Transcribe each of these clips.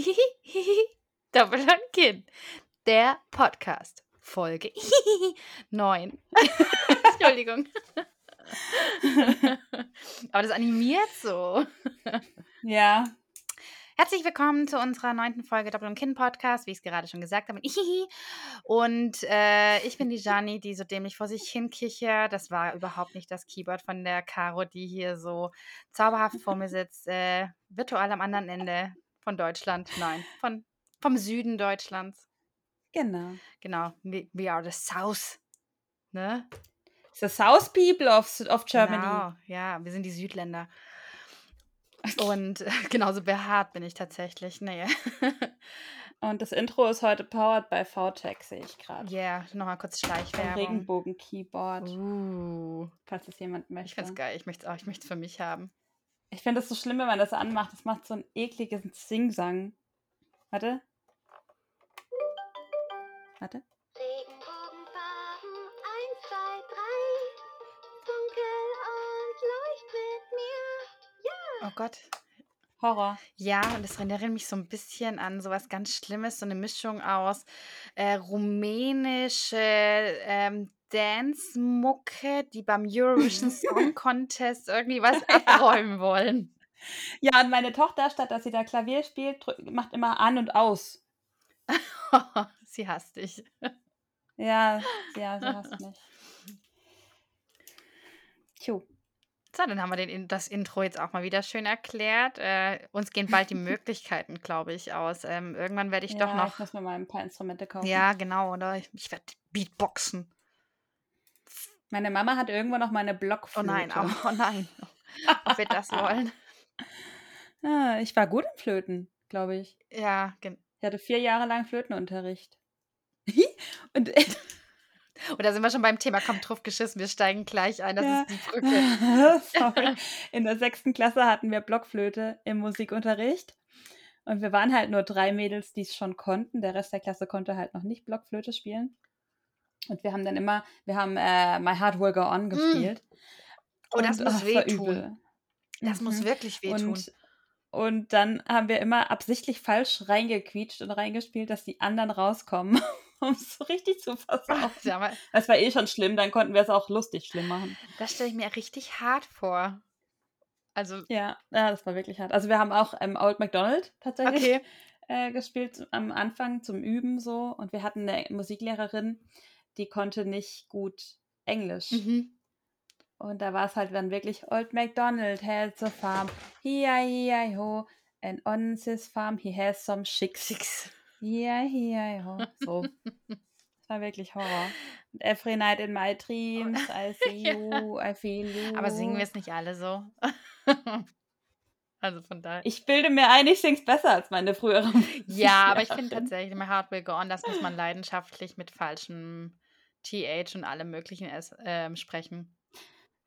Doppel und Kinn. Der Podcast. Folge 9. Entschuldigung. Aber das animiert so. Ja. Herzlich willkommen zu unserer neunten Folge Doppel und Kinn Podcast, wie ich es gerade schon gesagt habe. Und äh, ich bin die Jani, die so dämlich vor sich hin kichert. Das war überhaupt nicht das Keyboard von der Caro, die hier so zauberhaft vor mir sitzt, äh, virtual am anderen Ende von Deutschland. Nein, von, vom Süden Deutschlands. Genau. Genau, we, we are the South. Ne? The South People of, of Germany. Genau, ja, wir sind die Südländer. Und äh, genauso behaart bin ich tatsächlich. Nee. Und das Intro ist heute powered by VTech, sehe ich gerade. Ja, yeah, nochmal kurz Schleichwerbung. Regenbogen-Keyboard, Uh, falls es jemand ich möchte. find's geil. Ich möchte es auch. Ich möchte es für mich haben. Ich finde es so schlimm, wenn man das anmacht. Das macht so einen ekligen Singsang. Warte. Warte. Regenbogenfarben 1, 2, 3. Dunkel und leucht mit mir. Oh Gott. Horror. Ja, und das erinnert mich so ein bisschen an sowas ganz Schlimmes, so eine Mischung aus äh, rumänische ähm, Dance-Mucke, die beim Eurovision Song Contest irgendwie was abräumen wollen. Ja, und meine Tochter, statt dass sie da Klavier spielt, macht immer an und aus. Sie hasst dich. Ja, ja, sie hasst mich. Tju. So, dann haben wir den, das Intro jetzt auch mal wieder schön erklärt. Äh, uns gehen bald die Möglichkeiten, glaube ich, aus. Ähm, irgendwann werde ich ja, doch noch. Ich muss mir mal ein paar Instrumente kaufen. Ja, genau, oder? Ich, ich werde Beatboxen. Meine Mama hat irgendwo noch meine Oh Blockflöte. nein, oh, oh nein. Ob wir das wollen? Ah, ich war gut im Flöten, glaube ich. Ja, gen Ich hatte vier Jahre lang Flötenunterricht. Und Und da sind wir schon beim Thema, kommt drauf geschissen, wir steigen gleich ein, das Ja. ist die Brücke. Sorry. In der sechsten Klasse hatten wir Blockflöte im Musikunterricht. Und wir waren halt nur drei Mädels, die es schon konnten. Der Rest der Klasse konnte halt noch nicht Blockflöte spielen. Und wir haben dann immer, wir haben äh, My Heart Will Go On gespielt. Mm. Oh, das Und, muss ach, es war wehtun. Das muss Mhm. wirklich wehtun. Und, und dann haben wir immer absichtlich falsch reingequietscht und reingespielt, dass die anderen rauskommen, um es so richtig zu versauen. Mal, Das war eh schon schlimm, dann konnten wir es auch lustig schlimm machen. das stelle ich mir richtig hart vor. Also, Ja, ja, das war wirklich hart. Also wir haben auch ähm, Old MacDonald tatsächlich okay. äh, gespielt am Anfang zum Üben so. Und wir hatten eine Musiklehrerin, die konnte nicht gut Englisch. Mhm. Und da war es halt dann wirklich Old MacDonald has a farm, hi-hi-hi-ho, and on his farm he has some chicks. Six. Hi-hi-hi-ho. So. Das war wirklich Horror. Und every night in my dreams, I see you, I feel you. Aber singen wir es nicht alle so? also von daher. Ich bilde mir ein, ich sing's besser als meine frühere Ja, aber ich finde tatsächlich, My Heart Will Go On, das muss man leidenschaftlich mit falschem TH und allem Möglichen es, ähm, sprechen.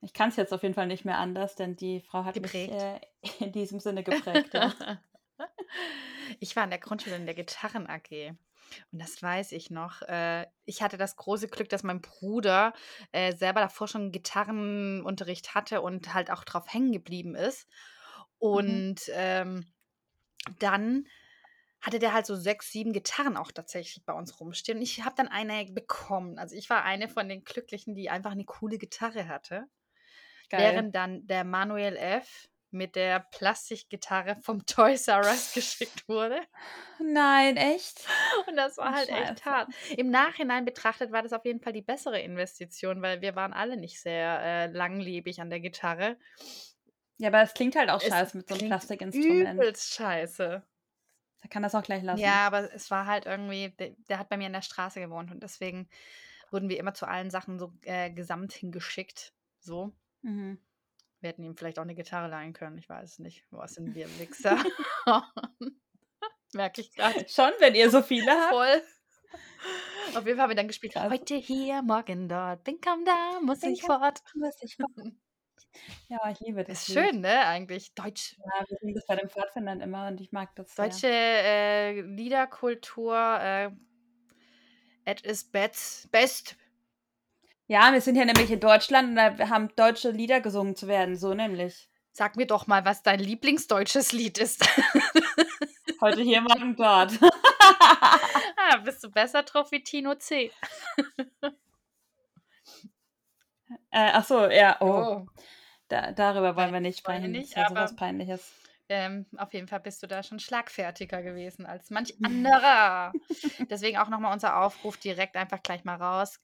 Ich kann es jetzt auf jeden Fall nicht mehr anders, denn die Frau hat Geprägt. mich äh, in diesem Sinne geprägt. Ja. Ich war in der Grundschule in der Gitarren AG. Und das weiß ich noch. Äh, ich hatte das große Glück, dass mein Bruder äh, selber davor schon Gitarrenunterricht hatte und halt auch drauf hängen geblieben ist. Und ähm, dann hatte der halt so sechs, sieben Gitarren auch tatsächlich bei uns rumstehen. Und ich habe dann eine bekommen. Also ich war eine von den Glücklichen, die einfach eine coole Gitarre hatte. Geil. Während dann der Manuel F. mit der Plastikgitarre vom Toys R Us geschickt wurde. Nein, echt? Und das war halt echt Scheiße. hart. Im Nachhinein betrachtet war das auf jeden Fall die bessere Investition, weil wir waren alle nicht sehr äh, langlebig an der Gitarre. Ja, aber es klingt halt auch scheiße mit so einem Plastikinstrument. Übelst scheiße. Da kann das auch gleich lassen. Ja, aber es war halt irgendwie, der, der hat bei mir in der Straße gewohnt und deswegen wurden wir immer zu allen Sachen so äh, gesamt hingeschickt. So. Mhm. Wir hätten ihm vielleicht auch eine Gitarre leihen können. Ich weiß es nicht. Was sind wir Wichser? Merke ich gerade. Schon, wenn ihr so viele habt. Voll. Auf jeden Fall haben wir dann gespielt. Heute hier, morgen dort. Bin kaum da, muss ich kaum- fort. Muss ich Ja, ich liebe das. Ist Lied. schön, ne? Eigentlich. Deutsch. Ja, wir singen das bei den Pfadfindern immer und ich mag das. Deutsche äh, Liederkultur. Äh, at is best. best. Ja, wir sind ja nämlich in Deutschland und da haben deutsche Lieder gesungen zu werden, so nämlich. Sag mir doch mal, was dein Lieblingsdeutsches Lied ist. Heute hier, morgen dort. ah, bist du besser drauf wie Tino C. Äh, ach so, ja, oh. Oh. Da, darüber wollen Nein, wir nicht sprechen. nicht, das ist Peinliches. Ähm, auf jeden Fall bist du da schon schlagfertiger gewesen als manch anderer. Deswegen auch nochmal unser Aufruf direkt einfach gleich mal raus.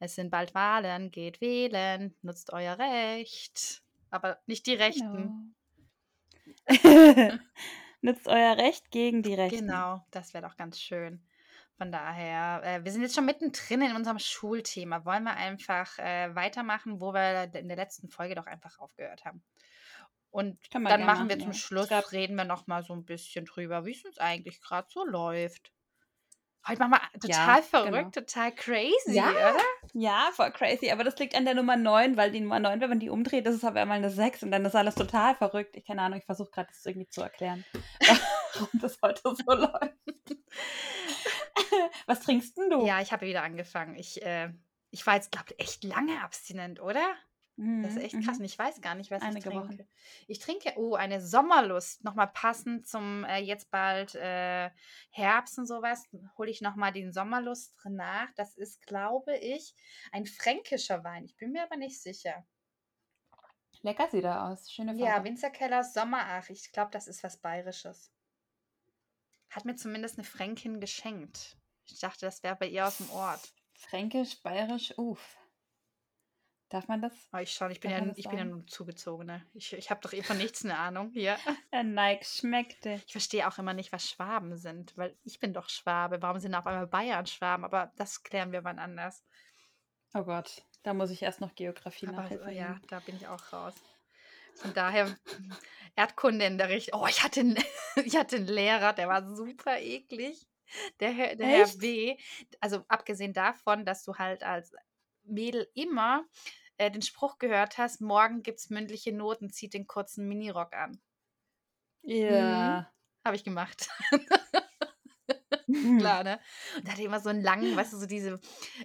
Es sind bald Wahlen, geht wählen, nutzt euer Recht. Aber nicht die Rechten. Genau. Nützt euer Recht gegen die Rechten. Genau, das wäre doch ganz schön. Von daher, äh, wir sind jetzt schon mittendrin in unserem Schulthema. Wollen wir einfach äh, weitermachen, wo wir in der letzten Folge doch einfach aufgehört haben. Und dann gerne machen wir machen, zum ja. Schluss, Es gab- reden wir noch mal so ein bisschen drüber, wie es uns eigentlich gerade so läuft. Heute machen wir total Ja, verrückt, genau. total crazy, Ja. oder? Ja, voll crazy. Aber das liegt an der Nummer 9, weil die Nummer 9, wenn man die umdreht, das ist aber einmal eine 6 und dann ist alles total verrückt. Ich keine Ahnung, ich versuche gerade das irgendwie zu erklären, warum das heute so läuft. Was trinkst denn du? Ja, ich habe wieder angefangen. Ich, äh, ich war jetzt, glaube ich, echt lange abstinent, oder? Das ist Mhm, echt mhm. krass. Und ich weiß gar nicht, was Einige ich Wochen. trinke. Ich trinke, oh, eine Sommerlust. Nochmal passend zum äh, jetzt bald äh, Herbst und sowas. Hole ich nochmal den Sommerlust nach. Das ist, glaube ich, ein fränkischer Wein. Ich bin mir aber nicht sicher. Lecker sieht er aus. Schöne Farbe. Ja, Winzerkeller Sommerach. Ich glaube, das ist was Bayerisches. Hat mir zumindest eine Fränkin geschenkt. Ich dachte, das wäre bei ihr aus dem Ort. Fränkisch, bayerisch, uff. Darf man das? Aber ich schon, ich bin ja, ich bin ja nur Zugezogene. Ich, ich habe doch eh von nichts eine Ahnung hier. Der Nike schmeckte. Ich verstehe auch immer nicht, was Schwaben sind, weil ich bin doch Schwabe. Warum sind auf einmal Bayern Schwaben? Aber das klären wir wann anders. Oh Gott, da muss ich erst noch Geografie nachhelfen. äh, ja, da bin ich auch raus. Von daher Erdkunde in der Richtung. Oh, ich hatte, einen, ich hatte einen Lehrer, der war super eklig. Der, Herr- der Herr? W. Also abgesehen davon, dass du halt als Mädel immer äh, den Spruch gehört hast, morgen gibt es mündliche Noten, zieht den kurzen Minirock an. Ja. Habe ich gemacht. Mhm. Klar, ne? Und da hatte immer so einen langen, weißt du, so diese,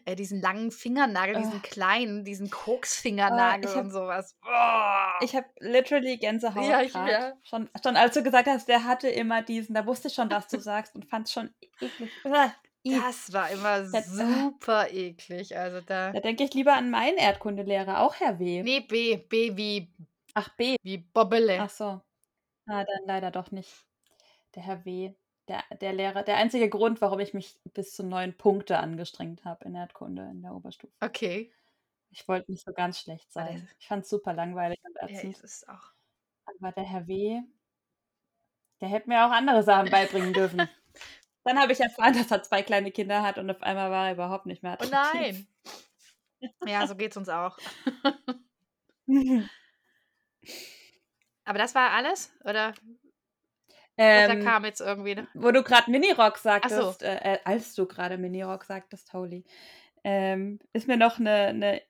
äh, diesen langen Fingernagel, diesen Ah. kleinen, diesen Koksfingernagel hab- und sowas. Oh. Ich habe literally Gänsehaut Ja, ich- ja. Schon, schon als du gesagt hast, der hatte immer diesen, da wusste ich schon, was du sagst und fand es schon eklig. Uah, i. Das war immer Das- super eklig. Also da. Da denke ich lieber an meinen Erdkundelehrer, auch Herr W. Nee, B. B wie, Ach, B. wie Bobbele. Ach so. Ah, dann leider doch nicht. Der Herr W. Der, der Lehrer, der einzige Grund, warum ich mich bis zu neun Punkte angestrengt habe in Erdkunde in der Oberstufe. Okay. Ich wollte nicht so ganz schlecht Ah, sein. Ich fand es super langweilig und Ja, ätzend. es ist auch. Aber der Herr W., der hätte mir auch andere Sachen beibringen dürfen. Dann habe ich erfahren, dass er zwei kleine Kinder hat und auf einmal war er überhaupt nicht mehr Oh attraktiv. nein. Ja, so geht's uns auch. Aber das war alles? Oder, ähm, kam jetzt irgendwie. ne? wo du gerade Minirock sagtest, so. äh, äh, als du gerade Minirock sagtest, Holy, ähm, ist mir noch eine, eine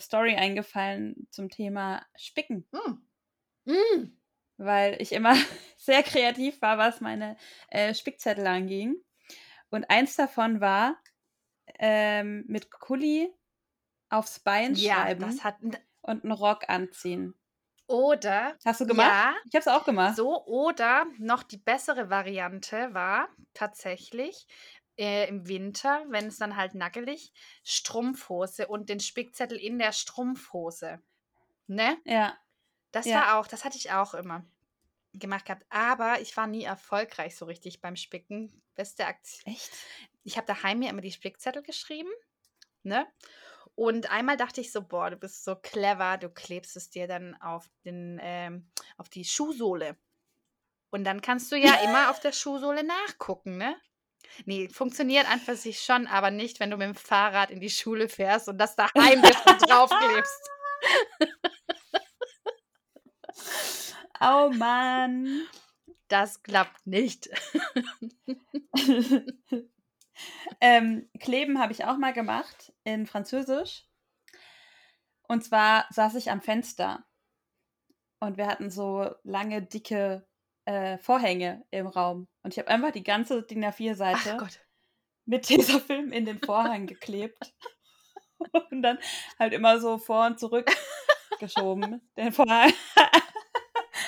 Story eingefallen zum Thema Spicken, Mm. Mm. weil ich immer sehr kreativ war, was meine äh, Spickzettel anging. Und eins davon war ähm, mit Kuli aufs Bein Ja, schreiben das hat. und einen Rock anziehen. Oder. Hast du gemacht? Ja, Ich habe es auch gemacht. So, oder noch die bessere Variante war tatsächlich äh, im Winter, wenn es dann halt nackelig, Strumpfhose und den Spickzettel in der Strumpfhose. Ne? Ja. Das Ja. war auch, das hatte ich auch immer gemacht gehabt. Aber ich war nie erfolgreich so richtig beim Spicken. Beste Aktion. Echt? Ich habe daheim mir immer die Spickzettel geschrieben, ne? Und einmal dachte ich so, boah, du bist so clever, du klebst es dir dann auf, den, ähm, auf die Schuhsohle. Und dann kannst du ja immer auf der Schuhsohle nachgucken, ne? Nee, funktioniert an für sich schon, aber nicht, wenn du mit dem Fahrrad in die Schule fährst und das daheim dir schon draufklebst. Oh Mann. Das klappt nicht. ähm, Kleben habe ich auch mal gemacht in Französisch. Und zwar saß ich am Fenster. Und wir hatten so lange, dicke äh, Vorhänge im Raum. Und ich habe einfach die ganze DIN Ach A4-Seite Gott. mit Tesafilm in den Vorhang geklebt. Und dann halt immer so vor und zurück geschoben. Den Vorhang.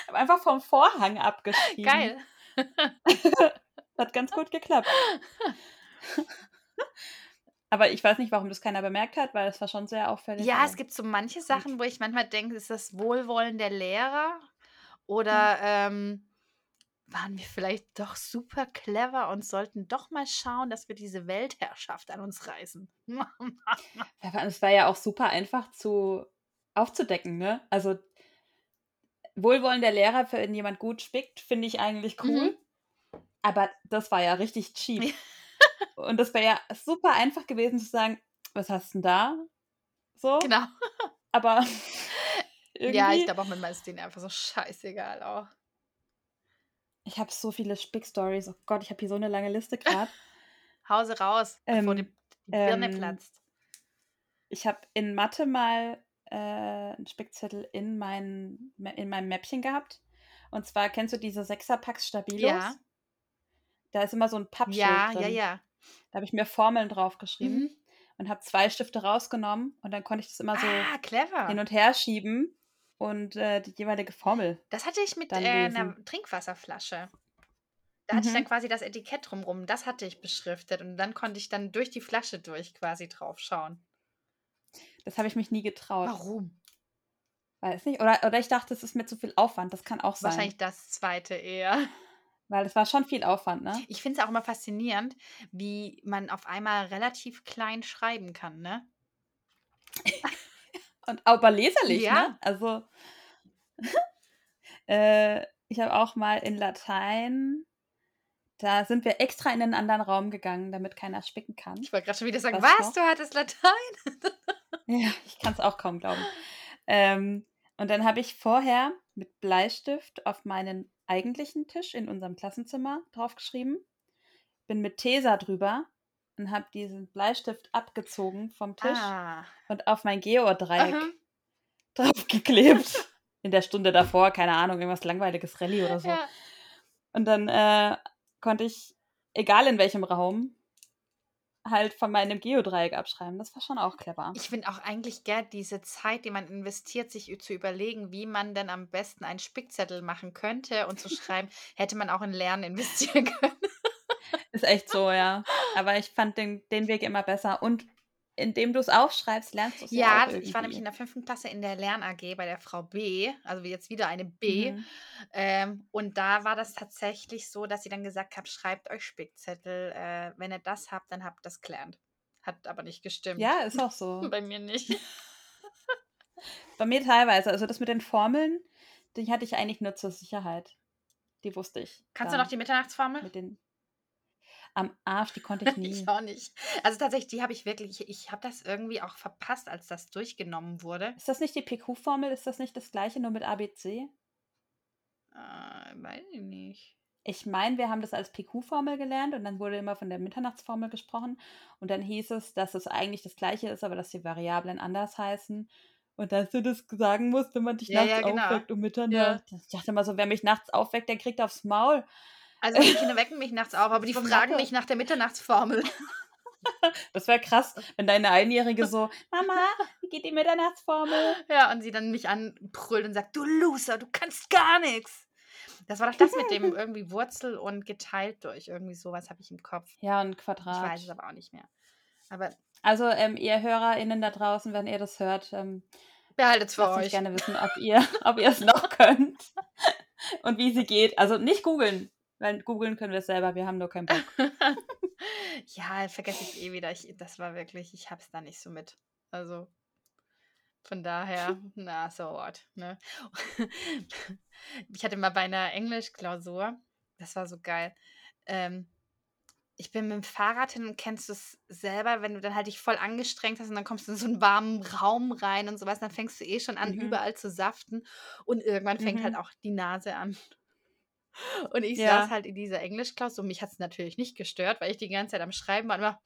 habe einfach vom Vorhang abgeschrieben. Geil. Hat ganz gut geklappt. Aber ich weiß nicht, warum das keiner bemerkt hat, weil es war schon sehr auffällig. Ja, es gibt so manche. Sachen, wo ich manchmal denke, ist das Wohlwollen der Lehrer oder ähm, waren wir vielleicht doch super clever und sollten doch mal schauen, dass wir diese Weltherrschaft an uns reißen. Es war ja auch super einfach zu aufzudecken, ne? Also Wohlwollen der Lehrer, wenn jemand gut spickt, finde ich eigentlich cool. Mhm. Aber das war ja richtig cheap. Und das wäre ja super einfach gewesen zu sagen, was hast du denn da? So. genau. Aber Ja, ich irgendwie, glaube auch manchmal ist denen einfach so scheißegal auch. ich habe so viele Spick-Stories. Oh Gott, ich habe hier so eine lange Liste gerade. Hause raus, bevor die, ähm, die Birne ähm, platzt. ich habe in Mathe mal äh, einen Spickzettel in, mein, in meinem Mäppchen gehabt. Und zwar kennst du diese Sechserpacks Stabilos? Ja. Da ist immer so ein Pappschild Ja, drin. ja, ja. Da habe ich mir Formeln draufgeschrieben Mhm. und habe zwei Stifte rausgenommen und dann konnte ich das immer so Ah, clever. hin und her schieben und äh, die jeweilige Formel. Das hatte ich mit äh, einer. Trinkwasserflasche. Da hatte ich dann Mhm. quasi das Etikett drumrum. Das hatte ich beschriftet und dann konnte ich dann durch die Flasche durch quasi drauf schauen. Das habe ich mich nie getraut. Warum? Weiß nicht. Oder, oder ich dachte, es ist mir zu viel Aufwand. Das kann auch sein. Wahrscheinlich das zweite eher. Weil es war schon viel Aufwand, ne? Ich finde es auch immer faszinierend, wie man auf einmal relativ klein schreiben kann, ne? Und aber leserlich, Ja. ne? Also äh, ich habe auch mal in Latein, da sind wir extra in einen anderen Raum gegangen, damit keiner spicken kann. Ich wollte gerade schon wieder sagen, Was was? Du hattest Latein? Ja, ich kann es auch kaum glauben. Ähm, und dann habe ich vorher mit Bleistift auf meinen eigentlichen Tisch in unserem Klassenzimmer draufgeschrieben, bin mit Tesa drüber und habe diesen Bleistift abgezogen vom Tisch Ah. und auf mein Geodreieck Aha. draufgeklebt. In der Stunde davor, keine Ahnung, irgendwas langweiliges Rallye oder so. Ja. Und dann äh, konnte ich, egal in welchem Raum, halt von meinem Geodreieck abschreiben. Das war schon auch clever. Ich finde auch eigentlich gern diese Zeit, die man investiert, sich zu überlegen, wie man denn am besten einen Spickzettel machen könnte und zu schreiben, hätte man auch in Lernen investieren können. Ist echt so, ja. Aber ich fand den, den Weg immer besser. Und indem du es aufschreibst, lernst du es ja, Ja, auch ich war nämlich in der fünften Klasse in der Lern-AG bei der Frau B, also jetzt wieder eine B. Mhm. Ähm, und da war das tatsächlich so, dass sie dann gesagt hat, schreibt euch Spickzettel. Äh, wenn ihr das habt, dann habt ihr das gelernt. Hat aber nicht gestimmt. Ja, ist auch so. Bei mir nicht. Bei mir teilweise. Also das mit den Formeln, die hatte ich eigentlich nur zur Sicherheit. Die wusste ich. Kannst du noch die Mitternachtsformel? mit den Am Arsch, die konnte ich nie. Ich auch nicht. Also tatsächlich, die habe ich wirklich, ich, habe das irgendwie auch verpasst, als das durchgenommen wurde. Ist das nicht die PQ-Formel? Ist das nicht das gleiche, nur mit ABC? Äh, weiß ich nicht. Ich meine, wir haben das als PQ-Formel gelernt und dann wurde immer von der Mitternachtsformel gesprochen und dann hieß es, dass es eigentlich das gleiche ist, aber dass die Variablen anders heißen und dass du das sagen musst, wenn man dich Ja, nachts ja, genau. aufweckt um Mitternacht. Ich dachte immer so, wer mich nachts aufweckt, der kriegt aufs Maul. Also die Kinder wecken mich nachts auf, aber die fragen mich nach der Mitternachtsformel. Das wäre krass, wenn deine Einjährige so, Mama, wie geht die Mitternachtsformel? Ja, und sie dann mich anbrüllt und sagt, du Loser, du kannst gar nichts. Das war doch das mit dem irgendwie Wurzel und geteilt durch. Irgendwie sowas habe ich im Kopf. Ja, Ich Quadrat. weiß es aber auch nicht mehr. Aber Also, ähm, ihr HörerInnen da draußen, wenn ihr das hört, ähm, behaltet es für euch. gerne wissen, ob ihr, ob ihr es noch könnt und wie sie geht. Also nicht googeln, weil googeln können wir es selber, wir haben nur keinen Bock. ja, vergesse ich eh wieder. Ich, das war wirklich, ich hab's da nicht so mit. Also von daher, na, so what. Ne? Ich hatte mal bei einer Englischklausur, das war so geil. Ähm, ich bin mit dem Fahrrad hin und kennst du es selber, wenn du dann halt dich voll angestrengt hast und dann kommst du in so einen warmen Raum rein und sowas, dann fängst du eh schon an, Mhm. überall zu saften und irgendwann fängt halt Mhm. auch die Nase an. Und ich Ja. saß halt in dieser Englischklausur und mich hat es natürlich nicht gestört, weil ich die ganze Zeit am Schreiben war und immer.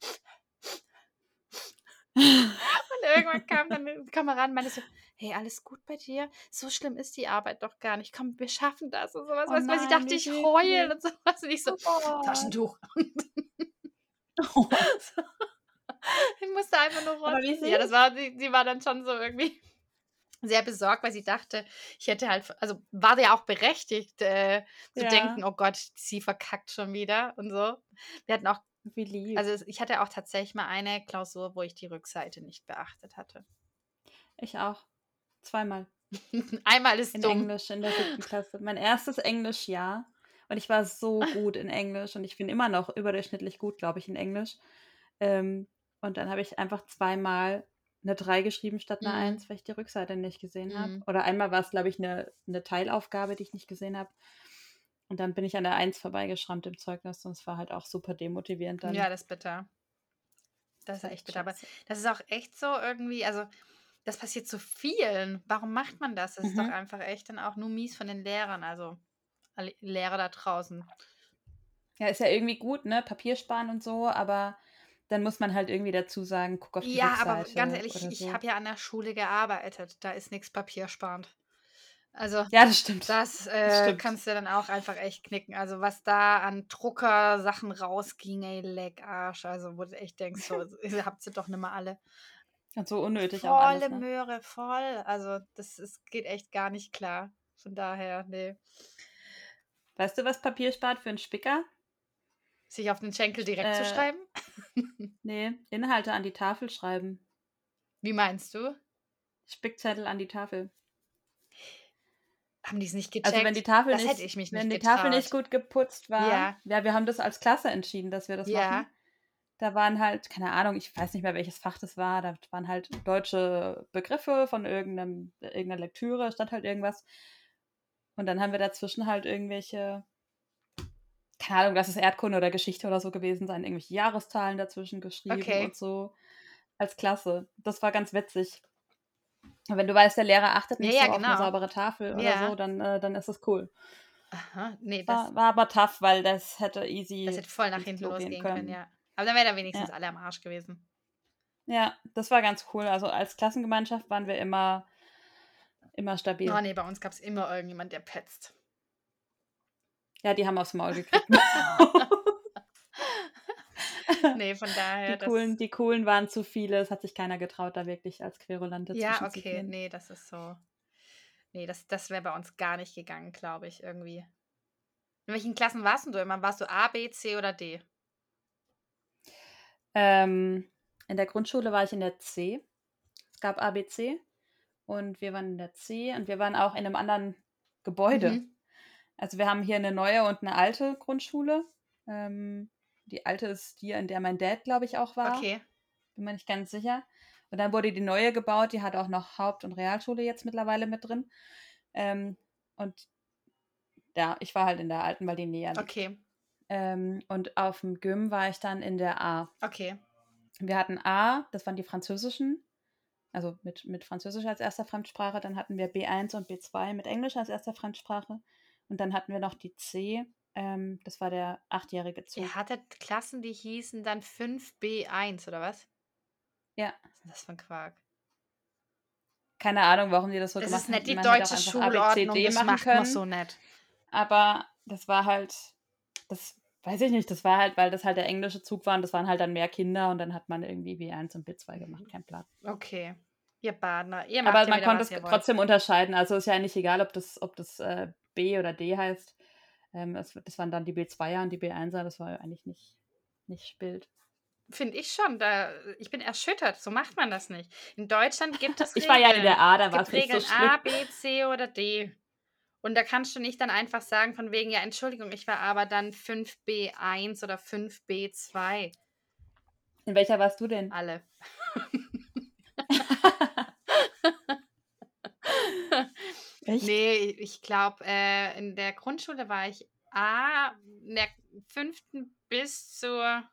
Und irgendwann kam dann eine Kameradin und meinte so, hey, alles gut bei dir? So schlimm ist die Arbeit doch gar nicht. Komm, wir schaffen das und sowas. Oh weißt du, weil sie nein, dachte, wie ich süß. heul und sowas. Und ich so, Oh. Taschentuch. Oh. ich musste einfach nur rotzen. Ja, das war, sie, sie war dann schon so irgendwie. Sehr besorgt, weil sie dachte, ich hätte halt, also war sie ja auch berechtigt äh, zu Ja. denken, oh Gott, sie verkackt schon wieder und so. Wir hatten auch, Wie lieb. also ich hatte auch tatsächlich mal eine Klausur, wo ich die Rückseite nicht beachtet hatte. ich auch. Zweimal. Einmal ist In dumm. Englisch in der siebten Klasse. Mein erstes Englischjahr. Und ich war so gut in Englisch und ich bin immer noch überdurchschnittlich gut, glaube ich, in Englisch. Ähm, und dann habe ich einfach zweimal eine 3 geschrieben statt eine Mhm. 1, weil ich die Rückseite nicht gesehen habe. Mhm. Oder einmal war es, glaube ich, eine, eine Teilaufgabe, die ich nicht gesehen habe. Und dann bin ich an der 1 vorbeigeschrammt im Zeugnis und es war halt auch super demotivierend dann. Ja, das ist bitter. Das ist echt bitter. Aber das ist auch echt so irgendwie, also das passiert zu vielen. Warum macht man das? Das ist doch Mhm. einfach echt dann auch nur mies von den Lehrern, also Lehrer da draußen. Ja, ist ja irgendwie gut, ne? Papier sparen und so, aber dann muss man halt irgendwie dazu sagen, guck auf die Ja, Rückseite. aber ganz ehrlich, oder ich so. habe ja an der Schule gearbeitet. Da ist nichts papiersparend. Also Ja, das stimmt. das äh, stimmt. kannst du dann auch einfach echt knicken. Also was da an Drucker-Sachen rausging, ey, leck Arsch. Also wo du echt denkst, so, ihr habt sie doch nicht mal alle. Und so unnötig auch alles, Volle ne? Möhre, voll. Also das ist, geht echt gar nicht klar. Von daher, nee. Weißt du, was Papier spart für einen Spicker? Sich auf den Schenkel direkt zu Äh, schreiben? Nee, Inhalte an die Tafel schreiben. Wie meinst du? Spickzettel an die Tafel. Haben die es nicht gecheckt? Also wenn die Tafel das nicht, hätte ich mich wenn nicht die Tafel nicht getraut. gut geputzt war, Ja. ja, wir haben das als Klasse entschieden, dass wir das Ja. machen. Da waren halt, keine Ahnung, ich weiß nicht mehr, welches Fach das war, da waren halt deutsche Begriffe von irgendeinem, irgendeiner Lektüre, stand halt irgendwas. Und dann haben wir dazwischen halt irgendwelche, keine Ahnung, lass es Erdkunde oder Geschichte oder so gewesen sein, irgendwelche Jahreszahlen dazwischen geschrieben Okay. und so als Klasse. Das war ganz witzig. Und wenn du weißt, der Lehrer achtet Ja, nicht ja, so auf eine genau. saubere Tafel oder Ja. so, dann, äh, dann ist es cool. Aha, nee, das, War, war aber tough, weil das hätte easy. das hätte voll nach hinten losgehen können. können. ja. Aber dann wäre da wenigstens Ja. alle am Arsch gewesen. Ja, das war ganz cool. Also als Klassengemeinschaft waren wir immer, immer stabil. Oh nee, bei uns gab es immer irgendjemand, der petzt. Ja, die haben aufs Maul gekriegt. nee, von daher. die, coolen, die coolen waren zu viele. Es hat sich keiner getraut, da wirklich als Querulante ja, okay, nee, das ist so. Nee, das, das wäre bei uns gar nicht gegangen, glaube ich, irgendwie. In welchen Klassen warst du immer? Warst du A, B, C oder D? Ähm, in der Grundschule war ich in der C. Es gab ABC und wir waren in der C und wir waren auch in einem anderen Gebäude. Mhm. Also wir haben hier eine neue und eine alte Grundschule. Ähm, die alte ist die, in der mein Dad, glaube ich, auch war. Okay. Bin mir nicht ganz sicher. Und dann wurde die neue gebaut, die hat auch noch Haupt- und Realschule jetzt mittlerweile mit drin. Ähm, und ja, ich war halt in der alten, weil die näher liegt. Okay. Ähm, und auf dem Gym war ich dann in der A. Okay. Wir hatten A, das waren die französischen, also mit, mit Französisch als erster Fremdsprache. Dann hatten wir B1 und B2 mit Englisch als erster Fremdsprache. Und dann hatten wir noch die C, ähm, das war der achtjährige Zug. Ihr hattet Klassen, die hießen dann 5B1, oder was? Ja. Was ist das für ein Quark? Keine Ahnung, warum die das so Das gemacht ist nicht die Man deutsche einfach Schulordnung, ABCD das machen macht man können. so nett. Aber das war halt, das weiß ich nicht, das war halt, weil das halt der englische Zug war und das waren halt dann mehr Kinder und dann hat man irgendwie B1 und B2 gemacht, kein Plan. Okay. Ihr Badner, ihr macht Aber man konnte es trotzdem unterscheiden. Also ist ja nicht egal, ob das, ob das äh, B oder D heißt. Ähm, das, das waren dann die B2er und die B1er, das war eigentlich nicht, nicht Bild. Finde ich schon. Da, ich bin erschüttert. So macht man das nicht. In Deutschland gibt es Ich war ja in Regeln. der A, da war es so Regeln schlimm. A, B, C oder D. Und da kannst du nicht dann einfach sagen, von wegen, ja, Entschuldigung, ich war aber dann 5B1 oder 5B2. In welcher warst du denn? Alle. Echt? Nee, ich glaube, äh, in der Grundschule war ich A, in der fünften bis zur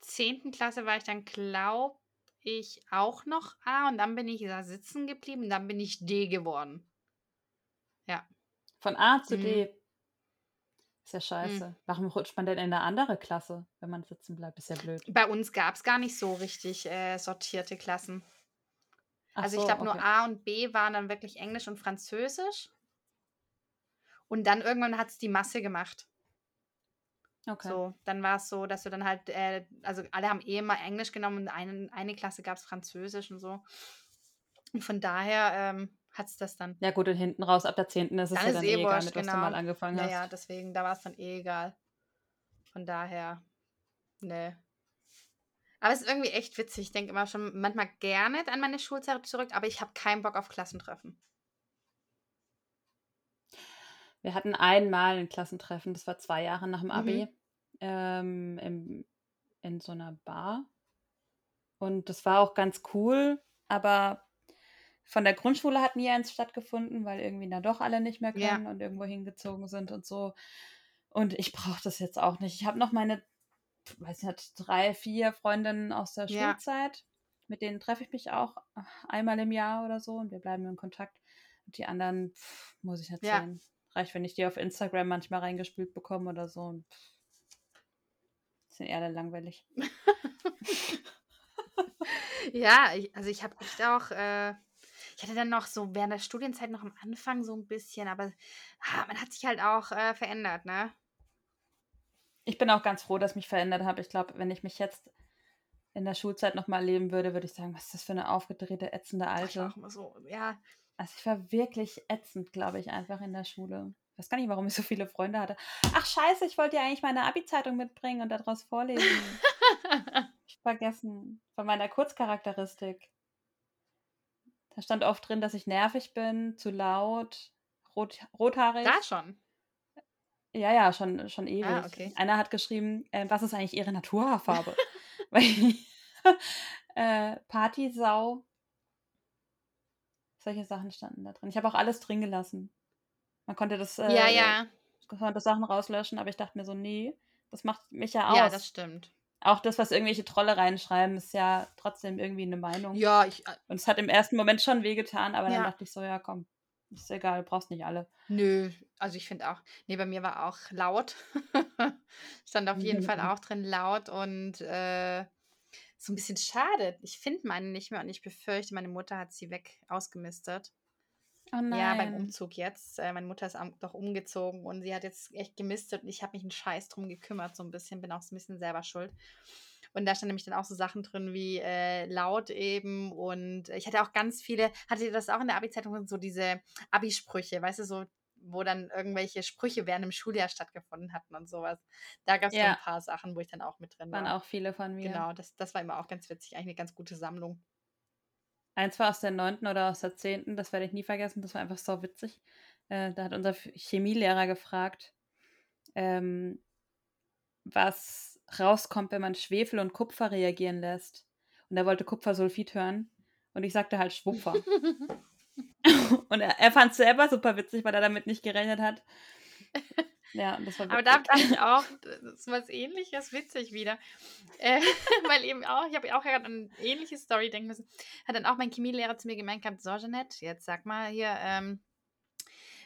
zehnten Klasse war ich dann, glaube ich, auch noch A und dann bin ich da sitzen geblieben und dann bin ich D geworden. Von A zu Mhm. D. Ist ja scheiße. Warum rutscht man denn in eine andere Klasse, wenn man sitzen bleibt? Ist ja blöd. Bei uns gab es gar nicht so richtig äh, sortierte Klassen. Ach also ich so, glaube, nur okay. A und B waren dann wirklich Englisch und Französisch. Und dann irgendwann hat es die Masse gemacht. Okay. So, dann war es so, dass du dann halt, äh, also alle haben eh immer Englisch genommen und eine, eine Klasse gab es Französisch und so. Und von daher ähm, hat es das dann. Ja, gut, und hinten raus ab der 10. ist es Dann ja dann eh eh egal, mit was du genau. mal angefangen Ja, hast. ja, deswegen, da war es dann eh egal. Von daher, ne. Aber es ist irgendwie echt witzig. Ich denke immer schon manchmal gerne an meine Schulzeit zurück, aber ich habe keinen Bock auf Klassentreffen. Wir hatten einmal ein Klassentreffen, das war zwei Jahre nach dem Abi, Mhm. ähm, im, in so einer Bar. Und das war auch ganz cool, aber von der Grundschule hat nie eins stattgefunden, weil irgendwie dann doch alle nicht mehr Ja. können und irgendwo hingezogen sind und so. Und ich brauche das jetzt auch nicht. Ich habe noch meine, weiß nicht, drei, vier Freundinnen aus der Ja. Schulzeit. Mit denen treffe ich mich auch äh, einmal im Jahr oder so und wir bleiben in Kontakt. Und die anderen pff, muss ich nicht Ja. Reicht, wenn ich die auf Instagram manchmal reingespült bekomme oder so. Und pff, sind eher langweilig. Ja, ich, also ich habe echt auch, äh, ich hatte dann noch so während der Studienzeit noch am Anfang so ein bisschen, aber ah, man hat sich halt auch äh, verändert, ne? Ich bin auch ganz froh, dass ich mich verändert habe. Ich glaube, wenn ich mich jetzt in der Schulzeit nochmal erleben würde, würde ich sagen, was ist das für eine aufgedrehte, ätzende Ich Alte. auch immer so, ja, Also ich war wirklich ätzend, glaube ich, einfach in der Schule. Ich weiß gar nicht, warum ich so viele Freunde hatte. Ach scheiße, ich wollte ja eigentlich meine Abi-Zeitung mitbringen und daraus vorlesen. ich vergessen. Von meiner Kurzcharakteristik. Da stand oft drin, dass ich nervig bin, zu laut, rot, rothaarig. da schon. Ja, ja, schon, schon ewig. Ah, okay. Einer hat geschrieben, äh, was ist eigentlich ihre Naturhaarfarbe? Weil äh, Partysau. Solche Sachen standen da drin. Ich habe auch alles drin gelassen. Man konnte das, äh, Ja, ja, konnte Sachen rauslöschen, aber ich dachte mir so, nee, das macht mich ja aus. ja, das stimmt. auch das, was irgendwelche Trolle reinschreiben, ist ja trotzdem irgendwie eine Meinung. Ja, ich, äh, Und es hat im ersten Moment schon wehgetan, aber Ja. dann dachte ich so, ja komm, ist egal, du brauchst nicht alle. nö, also ich finde auch, nee, bei mir war auch laut. Stand auf jeden Fall auch drin laut und äh, so ein bisschen schade. Ich finde meine nicht mehr und ich befürchte, meine Mutter hat sie weg ausgemistet. Oh Ja, beim nein. Umzug jetzt. Äh, meine Mutter ist am, doch umgezogen und sie hat jetzt echt gemistet und ich habe mich einen Scheiß drum gekümmert, so ein bisschen, bin auch so ein bisschen selber schuld. Und da standen nämlich dann auch so Sachen drin wie äh, laut eben und ich hatte auch ganz viele, hatte ihr das auch in der Abi-Zeitung, so diese Abi-Sprüche, weißt du, so, wo dann irgendwelche Sprüche während dem Schuljahr stattgefunden hatten und sowas. Da gab es so Ja. ein paar Sachen, wo ich dann auch mit drin Waren war. auch viele von mir. Genau, das, das war immer auch ganz witzig, eigentlich eine ganz gute Sammlung. Eins war aus der neunten oder aus der zehnten, das werde ich nie vergessen, das war einfach so witzig. Äh, da hat unser Chemielehrer gefragt, ähm, was rauskommt, wenn man Schwefel und Kupfer reagieren lässt. Und er wollte Kupfersulfid hören. Und ich sagte halt Schwupfer. und er, er fand es selber super witzig, weil er damit nicht gerechnet hat. Ja, und das war Aber da witzig. dachte ich auch, das ist was ähnliches, witzig wieder. Äh, weil eben auch, ich habe auch gerade an eine ähnliche Story denken müssen. Hat dann auch mein Chemielehrer zu mir gemeint gehabt, so Jeanette, jetzt sag mal hier, ähm,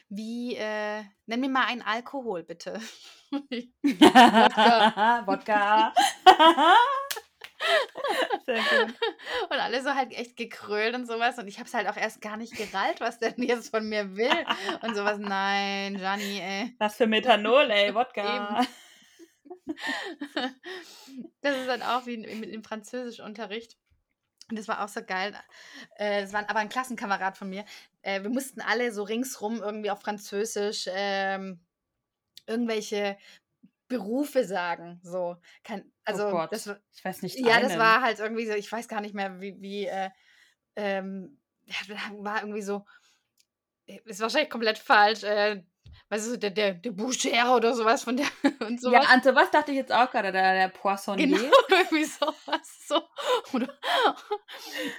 wie, äh, nenn mir mal einen Alkohol, bitte. Wodka. Wodka. Sehr gut. Und alle so halt echt gekrölt und sowas. Und ich habe es halt auch erst gar nicht gerallt, was der denn jetzt von mir will. Und sowas, nein, Gianni, ey. Was für Methanol, ey, Wodka. Das ist dann auch wie in- im Französischunterricht. Und das war auch so geil. Äh, Das war aber ein Klassenkamerad von mir. Äh, Wir mussten alle so ringsrum irgendwie auf Französisch ähm, irgendwelche Berufe sagen. So. Kein, also oh das ich weiß nicht. ja, das einen. war halt irgendwie so, ich weiß gar nicht mehr, wie, wie äh, ähm, ja, das war irgendwie so, äh, ist wahrscheinlich komplett falsch, äh, weißt du, der, der, der Boucher oder sowas von der und Ja, sowas. an sowas dachte ich jetzt auch gerade, der, der Poissonnier. Genau, irgendwie sowas. So.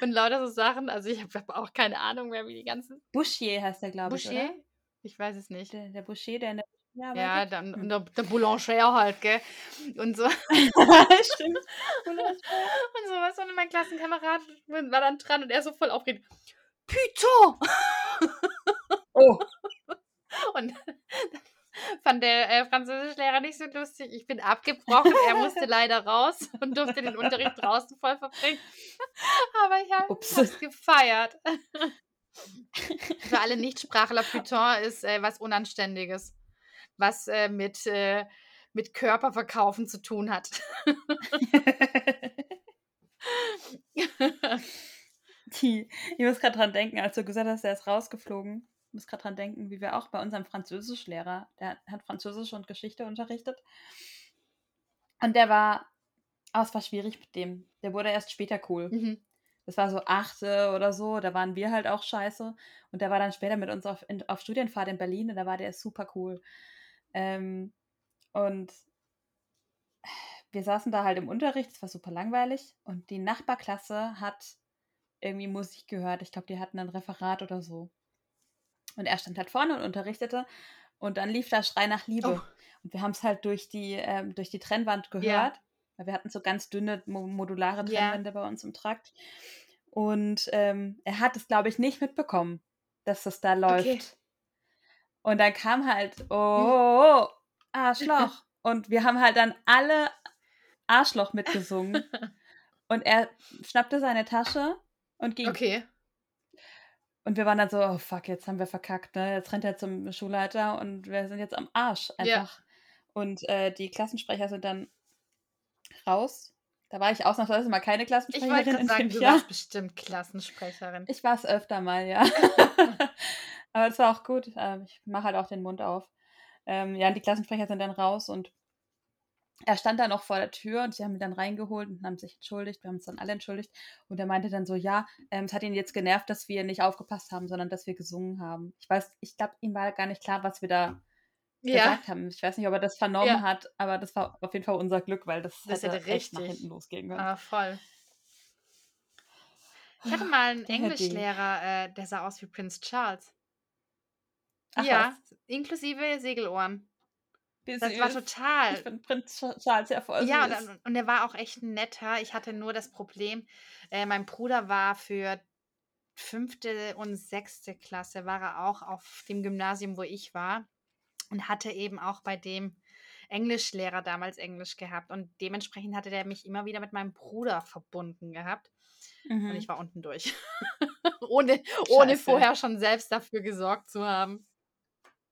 Und lauter so Sachen. Also ich habe auch keine Ahnung mehr, wie die ganzen. Bouchier heißt der, glaube ich, Boucher? oder? Ich weiß es nicht. Der, der Boucher, der in der Ja, arbeitet? dann Hm. und der, der Boulanger halt, gell? Und so. Stimmt. Und sowas. Und mein Klassenkamerad war dann dran und er so voll aufgeregt. Putain! Oh, Und fand der äh, Französischlehrer nicht so lustig. Ich bin abgebrochen. Er musste leider raus und durfte den Unterricht draußen voll verbringen. Aber ich habe Ups. es gefeiert. Für alle Nichtsprachler, Putain ist äh, was Unanständiges. Was äh, mit, äh, mit Körperverkaufen zu tun hat. Die, ich muss gerade dran denken, als du gesagt hast, er ist rausgeflogen. Ich muss gerade dran denken, wie wir auch bei unserem Französischlehrer, der hat Französisch und Geschichte unterrichtet. Und der war, oh, es war schwierig mit dem. Der wurde erst später cool. Mhm. Das war so achte oder so, da waren wir halt auch scheiße. Und der war dann später mit uns auf, in, auf Studienfahrt in Berlin und da war der super cool. Ähm, und wir saßen da halt im Unterricht, es war super langweilig. Und die Nachbarklasse hat irgendwie Musik gehört. Ich glaube, die hatten ein Referat oder so. Und er stand halt vorne und unterrichtete. Und dann lief da Schrei nach Liebe. Oh. Und wir haben es halt durch die, ähm, durch die Trennwand gehört. Ja. Weil wir hatten so ganz dünne mo modulare. Trennwände bei uns im Trakt. Und ähm, er hat es, glaube ich, nicht mitbekommen, dass das da läuft. Okay. Und dann kam halt, oh, oh, oh Arschloch. Und wir haben halt dann alle Arschloch mitgesungen. Und er schnappte seine Tasche und ging. Okay. Und wir waren dann so, oh fuck, jetzt haben wir verkackt, ne? Jetzt rennt er zum Schulleiter und wir sind jetzt am Arsch einfach. Und äh, die Klassensprecher sind dann raus. Da war ich ausnahmsweise mal keine Ich Klassensprecherin wollte gerade in sagen, du warst bestimmt Klassensprecherin. Ich war es öfter mal, ja. Aber es war auch gut. Ähm, ich mache halt auch den Mund auf. Ähm, ja, und die Klassensprecher sind dann raus und er stand dann noch vor der Tür und sie haben ihn dann reingeholt und haben sich entschuldigt. Wir haben uns dann alle entschuldigt. Und er meinte dann so, ja, ähm, es hat ihn jetzt genervt, dass wir nicht aufgepasst haben, sondern dass wir gesungen haben. Ich weiß, ich glaube, ihm war gar nicht klar, was wir da Ja, gesagt haben. Ich weiß nicht, ob er das vernommen Ja. hat, aber das war auf jeden Fall unser Glück, weil das, Das hätte hätte echt nach richtig- hinten losgehen können. ah, voll. Ich hatte mal einen. Englischlehrer, äh, der sah aus wie Prinz Charles. Ach ja, inklusive Segelohren. was? Das war total. Ich finde Prinz Charles ja voll Ja, und, süß. und er war auch echt netter. Ich hatte nur das Problem, äh, mein Bruder war für fünfte und sechste Klasse, war er auch auf dem Gymnasium, wo ich war und hatte eben auch bei dem Englischlehrer damals Englisch gehabt und dementsprechend hatte der mich immer wieder mit meinem Bruder verbunden gehabt und Mhm. ich war unten durch. ohne, ohne vorher schon selbst dafür gesorgt zu haben.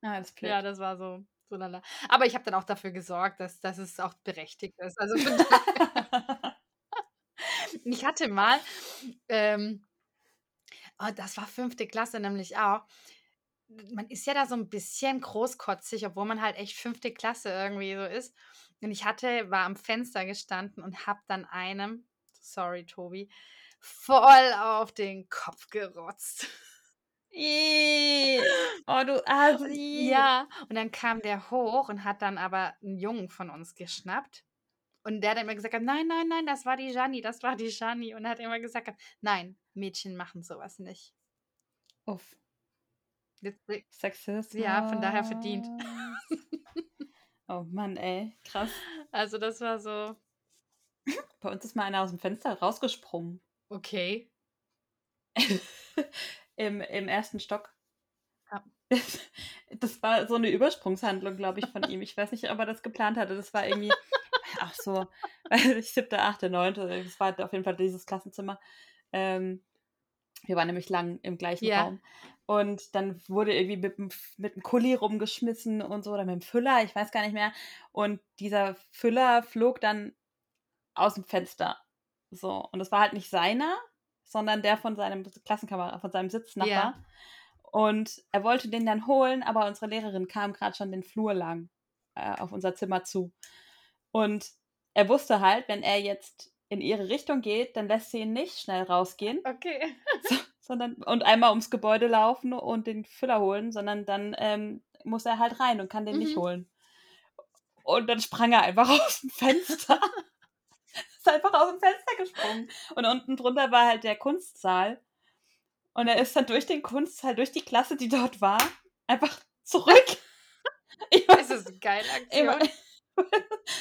Ah, das blöd. Ja, das war so, so lala. Aber ich habe dann auch dafür gesorgt, dass, dass es auch berechtigt ist. Also ich hatte mal, ähm, oh, das war fünfte Klasse nämlich auch. Man ist ja da so ein bisschen großkotzig, obwohl man halt echt fünfte Klasse irgendwie so ist. Und ich hatte, war am Fenster gestanden und habe dann einem, sorry Tobi, voll auf den Kopf gerotzt. Ih, oh, du Assi. Ja, und dann kam der hoch und hat dann aber einen Jungen von uns geschnappt. Und der hat immer gesagt, nein, nein, nein, das war die Janni, das war die Janni. Und hat immer gesagt, nein, Mädchen machen sowas nicht. Uff, äh, Sexismus. Ja, von daher verdient. Oh Mann, ey, krass. Also das war so, Bei uns ist mal einer aus dem Fenster rausgesprungen. okay. Im, Im ersten Stock. Ja. Das war so eine Übersprungshandlung, glaube ich, von ihm. Ich weiß nicht, ob er das geplant hatte. Das war irgendwie, ach so, weiß ich, siebte, achte, neunte. Das war auf jeden Fall dieses Klassenzimmer. Ähm, wir waren nämlich lang im gleichen Ja. Raum. Und dann wurde irgendwie mit dem, mit dem Kuli rumgeschmissen und so, oder mit dem Füller, ich weiß gar nicht mehr. Und dieser Füller flog dann aus dem Fenster. So, und das war halt nicht seiner, sondern der von seinem Klassenkamerad, von seinem Sitznachbar. Ja. Und er wollte den dann holen, aber unsere Lehrerin kam gerade schon den Flur lang äh, auf unser Zimmer zu. Und er wusste halt, wenn er jetzt in ihre Richtung geht, dann lässt sie ihn nicht schnell rausgehen, Okay. sondern und einmal ums Gebäude laufen und den Füller holen, sondern dann ähm, muss er halt rein und kann den nicht Mhm. holen. Und dann sprang er einfach aus dem Fenster. Ist einfach aus dem Fenster gesprungen. Und unten drunter war halt der Kunstsaal. Und er ist dann durch den Kunstsaal, durch die Klasse, die dort war, einfach zurück. Ich Das weiß ist eine geile. Aktion.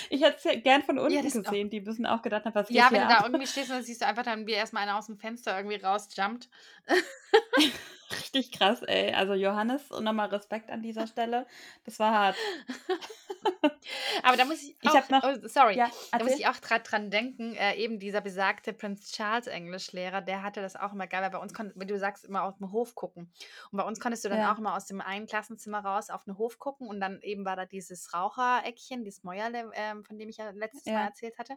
Ich hätte es ja gern von unten das ist auch- gesehen. Die müssen auch gedacht haben, was geht Ja, wenn du da ab? irgendwie stehst und dann siehst du einfach dann, wie erstmal einer aus dem Fenster irgendwie rausjumpt. Richtig krass, ey. Also Johannes, und nochmal Respekt an dieser Stelle. Das war hart. Aber da muss ich Ich auch, hab noch- oh, sorry, Ja, Da muss ich auch dran denken, äh, eben dieser besagte Prince Charles Englischlehrer, der hatte das auch immer geil, weil bei uns konnte, wie du sagst, immer auf den Hof gucken. Und bei uns konntest du dann Ja. auch immer aus dem einen Klassenzimmer raus auf den Hof gucken und dann eben war da dieses Rauchereckchen, dieses Mäuerle, ähm, von dem ich ja letztes Ja. Mal erzählt hatte.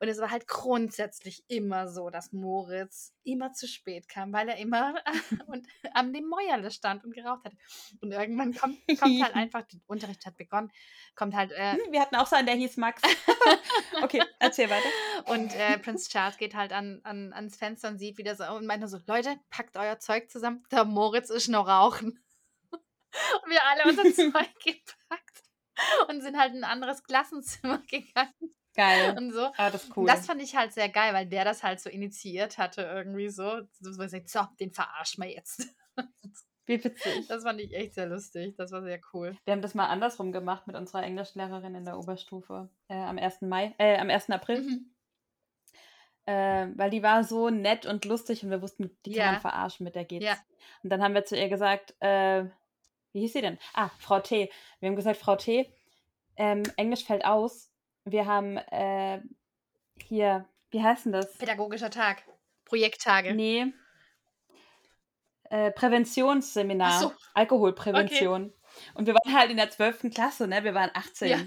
Und es war halt grundsätzlich immer so, dass Moritz immer zu spät kam, weil er immer und an dem Mäuerle stand und geraucht hat. Und irgendwann kommt, kommt halt einfach, der Unterricht hat begonnen, kommt halt äh, Hm, Wir hatten auch so einen, der hieß Max. okay, erzähl weiter. und äh, Prince Charles geht halt an, an, ans Fenster und sieht wieder so und meint nur so, Leute, packt euer Zeug zusammen, der Moritz ist noch rauchen. Und wir alle unser Zeug gepackt und sind halt in ein anderes Klassenzimmer gegangen Geil. und so. Ah, das ist cool. Das fand ich halt sehr geil, weil der das halt so initiiert hatte irgendwie so. So, den verarschen wir jetzt. Wie witzig. Das fand ich echt sehr lustig. Das war sehr cool. Wir haben das mal andersrum gemacht mit unserer Englischlehrerin in der Oberstufe. Äh, am 1. Mai, äh, am 1. April. Mhm. Äh, weil die war so nett und lustig und wir wussten, die kann Ja. man verarschen, mit der geht's. Ja. Und dann haben wir zu ihr gesagt, äh, wie hieß sie denn? Ah, Frau T. Wir haben gesagt, Frau T., ähm, Englisch fällt aus. Wir haben äh, hier, wie heißt denn das? Pädagogischer Tag. Projekttage. Nee. Äh, Präventionsseminar. So. Alkoholprävention. Und wir waren halt in der 12. Klasse, ne? Wir waren 18. Ja.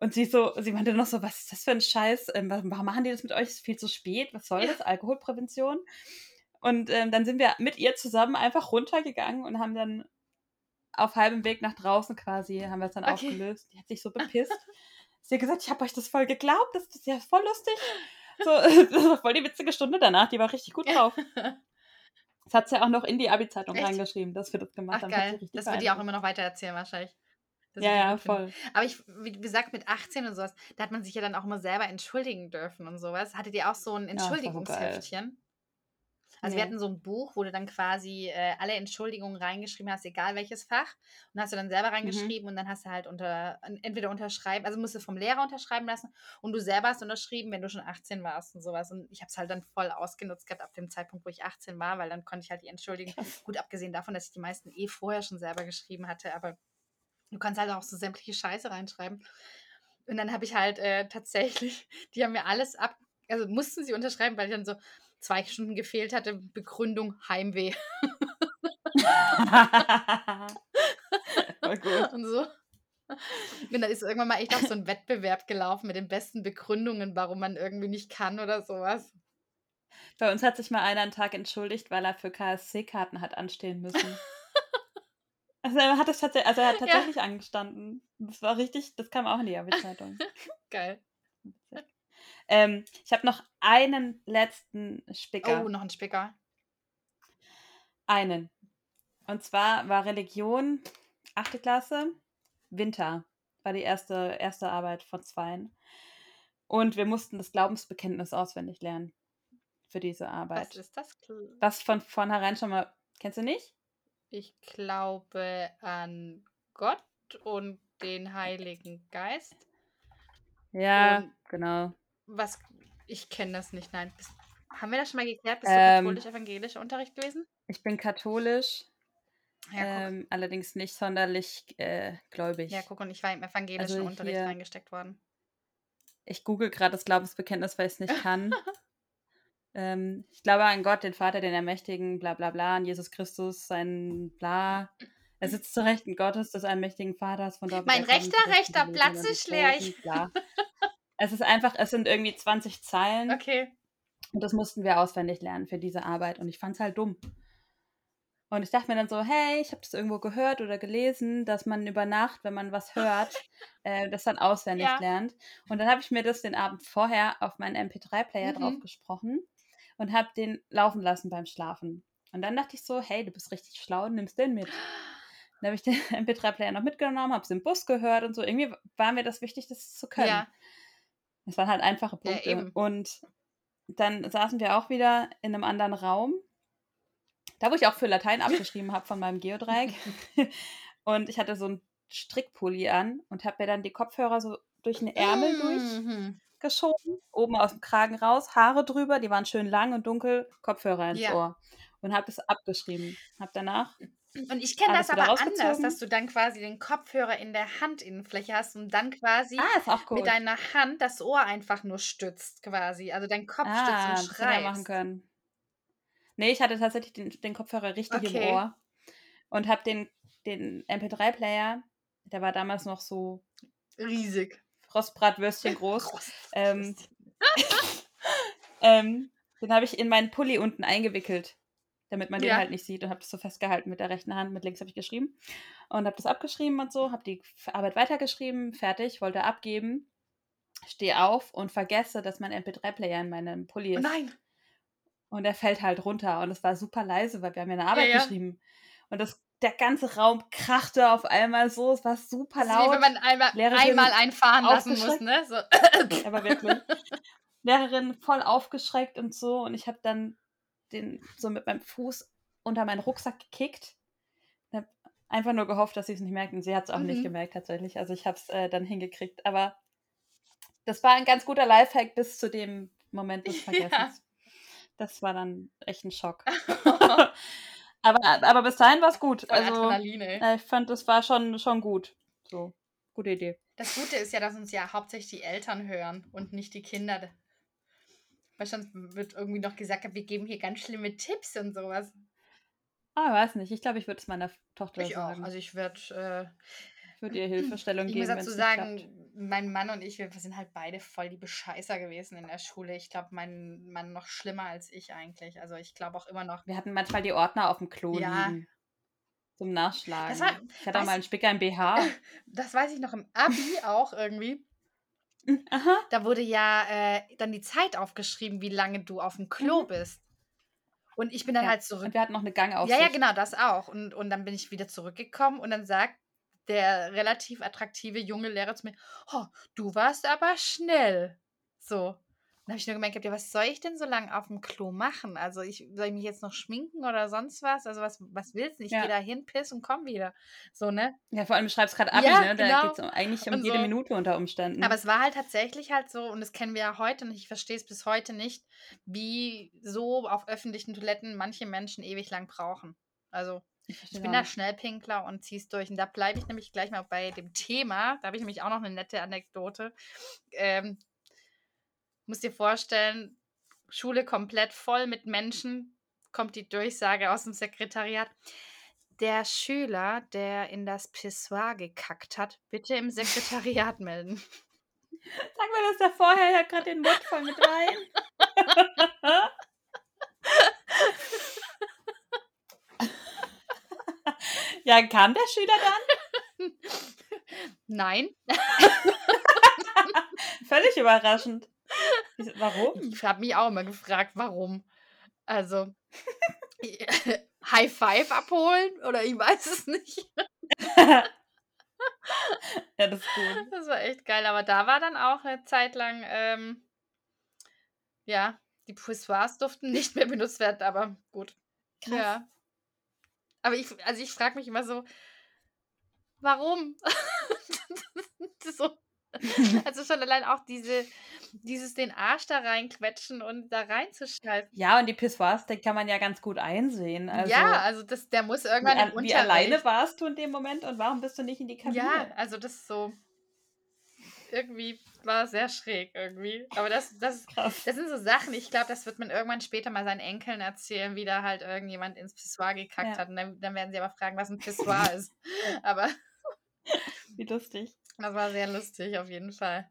Und sie so, sie meinte noch so, was ist das für ein Scheiß? Ähm, warum machen die das mit euch? Ist viel zu spät. Was soll Ja. das? Alkoholprävention? Und ähm, dann sind wir mit ihr zusammen einfach runtergegangen und haben dann auf halbem Weg nach draußen quasi, haben wir es dann Okay. aufgelöst. Die hat sich so bepisst. sie hat gesagt, ich habe euch das voll geglaubt, das ist ja voll lustig. So, das war voll die witzige Stunde danach, die war richtig gut drauf. Das hat sie auch noch in die Abi-Zeitung reingeschrieben, dass wir das gemacht Ach haben. Geil. Das wird die auch immer noch weiter erzählen wahrscheinlich. Das Ja, ja, voll. Aber ich, wie gesagt, mit 18 und sowas, da hat man sich ja dann auch immer selber entschuldigen dürfen und sowas. Hattet ihr auch so ein das war Also wir Nee. hatten so ein Buch, wo du dann quasi äh, alle Entschuldigungen reingeschrieben hast, egal welches Fach. Und hast du dann selber Mhm. reingeschrieben und dann hast du halt unter, en- entweder unterschreiben, also musst du vom Lehrer unterschreiben lassen und du selber hast unterschrieben, wenn du schon 18 warst und sowas. Und ich habe es halt dann voll ausgenutzt gehabt ab dem Zeitpunkt, wo ich 18 war, weil dann konnte ich halt die Entschuldigung, gut abgesehen davon, dass ich die meisten eh vorher schon selber geschrieben hatte, aber du kannst halt auch so sämtliche Scheiße reinschreiben. Und dann habe ich halt äh, tatsächlich, die haben mir alles ab, also mussten sie unterschreiben, weil ich dann so zwei Stunden gefehlt hatte, Begründung Heimweh gut. und so. Und da ist irgendwann mal echt auch so ein Wettbewerb gelaufen mit den besten Begründungen, warum man irgendwie nicht kann oder sowas. Bei uns hat sich mal einer einen Tag entschuldigt, weil er für KSC-Karten hat anstehen müssen. Also er hat es tatsächlich, also er hat Ja. tatsächlich angestanden. Das war richtig, das kam auch in die Abi-Zeitung. Geil. Ähm, ich habe noch einen letzten Spicker. Oh, noch ein Spicker. Einen. Und zwar war Religion, achte Klasse, Winter. War die erste, erste Arbeit von zweien. Und wir mussten das Glaubensbekenntnis auswendig lernen für diese Arbeit. Was ist das? Was von vornherein schon mal, kennst du nicht? Ich glaube an Gott und den Heiligen Geist. Ja, Und- genau. Was? Ich kenne das nicht, nein. Bist, haben wir das schon mal geklärt? Bist Ähm, du katholisch-evangelischer Unterricht gewesen? Ich bin katholisch, Ja, ähm, allerdings nicht sonderlich äh, gläubig. ja, guck, und ich war im evangelischen also Unterricht hier- reingesteckt worden. Ich google gerade das Glaubensbekenntnis, weil ich es nicht kann. ähm, ich glaube an Gott, den Vater, den Ermächtigen, bla bla bla, an Jesus Christus, sein bla. Er sitzt zu Rechten Gottes, des allmächtigen Vaters, von dort Mein er rechter, rechter Platz ist leer. Bla. Es ist einfach, es sind irgendwie 20 Zeilen Okay. und das mussten wir auswendig lernen für diese Arbeit und ich fand es halt dumm. Und ich dachte mir dann so, hey, ich habe das irgendwo gehört oder gelesen, dass man über Nacht, wenn man was hört, äh, das dann auswendig Ja. lernt. Und dann habe ich mir das den Abend vorher auf meinen MP3-Player Mhm. drauf gesprochen und habe den laufen lassen beim Schlafen. Und dann dachte ich so, hey, du bist richtig schlau, nimmst den mit. Dann habe ich den MP3-Player noch mitgenommen, habe es im Bus gehört und so. Irgendwie war mir das wichtig, das zu können. Ja. Es waren halt einfache Ja, Punkte. eben. und dann saßen wir auch wieder in einem anderen Raum. Da, wo ich auch für Latein abgeschrieben habe von meinem Geodreieck. und ich hatte so einen Strickpulli an und habe mir dann die Kopfhörer so durch den Ärmel Mhm. durchgeschoben, oben aus dem Kragen raus, Haare drüber, die waren schön lang und dunkel, Kopfhörer ins Ja. Ohr. Und habe es abgeschrieben. Habe danach Und ich kenne das aber anders, dass du dann quasi den Kopfhörer in der Handinnenfläche hast und dann quasi Ah, ist auch gut. mit deiner Hand das Ohr einfach nur stützt, quasi. Also dein Kopf ah, stützt das und er schreibst. machen können. Nee, ich hatte tatsächlich den, den Kopfhörer richtig im Okay. Ohr und habe den, den MP3-Player, der war damals noch so Riesig. Rostbratwürstchen groß. Groß. Ähm, ähm, den habe ich in meinen Pulli unten eingewickelt, damit man den Ja. halt nicht sieht und habe das so festgehalten mit der rechten Hand. Mit links habe ich geschrieben und habe das abgeschrieben und so, habe die Arbeit weitergeschrieben, fertig, wollte abgeben, stehe auf und vergesse, dass mein MP3-Player in meinem Pulli Oh ist. nein. Und er fällt halt runter und es war super leise, weil wir haben ja eine Arbeit ja. geschrieben. Und das, der ganze Raum krachte auf einmal so, es war super ist wie laut. wenn man einmal, einmal einfahren lassen muss, ne? So. Aber wirklich. Lehrerin voll aufgeschreckt und so. Und ich habe dann den so mit meinem Fuß unter meinen Rucksack gekickt. Einfach nur gehofft, dass sie es nicht merkt. Und sie hat es auch nicht Mhm. gemerkt tatsächlich. Also ich habe es äh, dann hingekriegt. Aber das war ein ganz guter Lifehack bis zu dem Moment des Vergessens. Das war dann echt ein Schock. aber, aber bis dahin war es gut. Also äh, ich fand, das war schon, schon gut. So, gute Idee. Das Gute ist ja, dass uns ja hauptsächlich die Eltern hören und nicht die Kinder. Weil sonst wird irgendwie noch gesagt, wir geben hier ganz schlimme Tipps und sowas. Ah, weiß nicht. Ich glaube, ich würde es meiner Tochter Ich auch. sagen. Also ich werde, Ich würde ihr Hilfestellung äh, ich geben, muss wenn dazu sagen, klappt. mein Mann und ich, wir sind halt beide voll die Bescheißer gewesen in der Schule. Ich glaube, mein Mann noch schlimmer als ich eigentlich. Also ich glaube auch immer noch. Wir hatten manchmal die Ordner auf dem Klo Ja. liegen. Zum Nachschlagen. War- ich hatte auch mal einen Spicker im BH. Das weiß ich noch im Abi auch irgendwie. Aha. Da wurde ja äh, dann die Zeit aufgeschrieben, wie lange du auf dem Klo Mhm. bist. Und ich bin dann Ja, halt zurück. Und wir hatten noch eine Gangaufsicht. Ja, ja, genau, das auch. Und, und dann bin ich wieder zurückgekommen und dann sagt der relativ attraktive junge Lehrer zu mir, oh, du warst aber schnell. So. Dann habe ich nur gemerkt, ja, was soll ich denn so lange auf dem Klo machen? Also ich, soll ich mich jetzt noch schminken oder sonst was? Also was, was willst du? Ich Ja. gehe da hin, piss und komm wieder. So, ne? Ja, vor allem du schreibst gerade Abi, Ja, ne? Da genau. geht es eigentlich um Und jede so. Minute unter Umständen. Aber es war halt tatsächlich halt so, und das kennen wir ja heute und ich verstehe es bis heute nicht, wie so auf öffentlichen Toiletten manche Menschen ewig lang brauchen. Also ich ich bin da. Schnellpinkler und zieh's durch. Und da bleibe ich nämlich gleich mal bei dem Thema. Da habe ich nämlich auch noch eine nette Anekdote. Ähm, muss dir vorstellen, Schule komplett voll mit Menschen, kommt die Durchsage aus dem Sekretariat. Der Schüler, der in das Pissoir gekackt hat, bitte im Sekretariat melden. Sag mir das da vorher, hab gerade den Mund voll mit Wein. ja, kam der Schüler dann? Nein, Völlig überraschend. Warum? ich habe mich auch immer gefragt, warum. Also, High Five abholen oder ich weiß es nicht. ja, das ist gut. Das war echt geil, aber da war dann auch eine Zeit lang, ähm, ja, die Pissoirs durften nicht mehr benutzt werden, aber gut. Krass. Ja. Aber ich, also ich frage mich immer so, warum? so, also schon allein auch diese, dieses den Arsch da reinquetschen und da reinzuschalten. Ja, und die Pissoirs, die kann man ja ganz gut einsehen. Also, ja, also das, der muss wie, irgendwann im al- wie alleine Unterricht. warst du in dem Moment und warum bist du nicht in die Kabine? Ja, also das ist so irgendwie war sehr schräg irgendwie. Aber das, das, Krass. das sind so Sachen, ich glaube, das wird man irgendwann später mal seinen Enkeln erzählen, wie da halt irgendjemand ins Pissoir gekackt Ja. hat. Und dann, dann werden sie aber fragen, was ein Pissoir ist. Aber Wie lustig. Das war sehr lustig auf jeden Fall.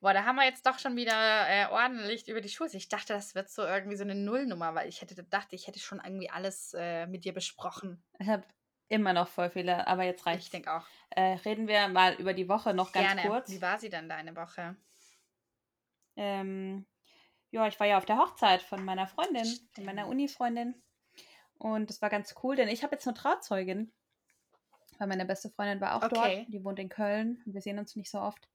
Boah, da haben wir jetzt doch schon wieder äh, ordentlich über die Schule. Ich dachte, das wird so irgendwie so eine Nullnummer, weil ich hätte gedacht, ich hätte schon irgendwie alles äh, mit dir besprochen. Ich habe immer noch voll viele, aber jetzt Ich reicht's. denke auch. Äh, reden wir mal über die Woche noch ganz Gerne. kurz. Wie war sie denn deine Woche? Ähm, ja, ich war ja auf der Hochzeit von meiner Freundin, von meiner Stimmt. Uni-Freundin. Und das war ganz cool, denn ich habe jetzt eine Trauzeugin. Weil meine beste Freundin war auch Okay. dort. Die wohnt in Köln. und Wir sehen uns nicht so oft.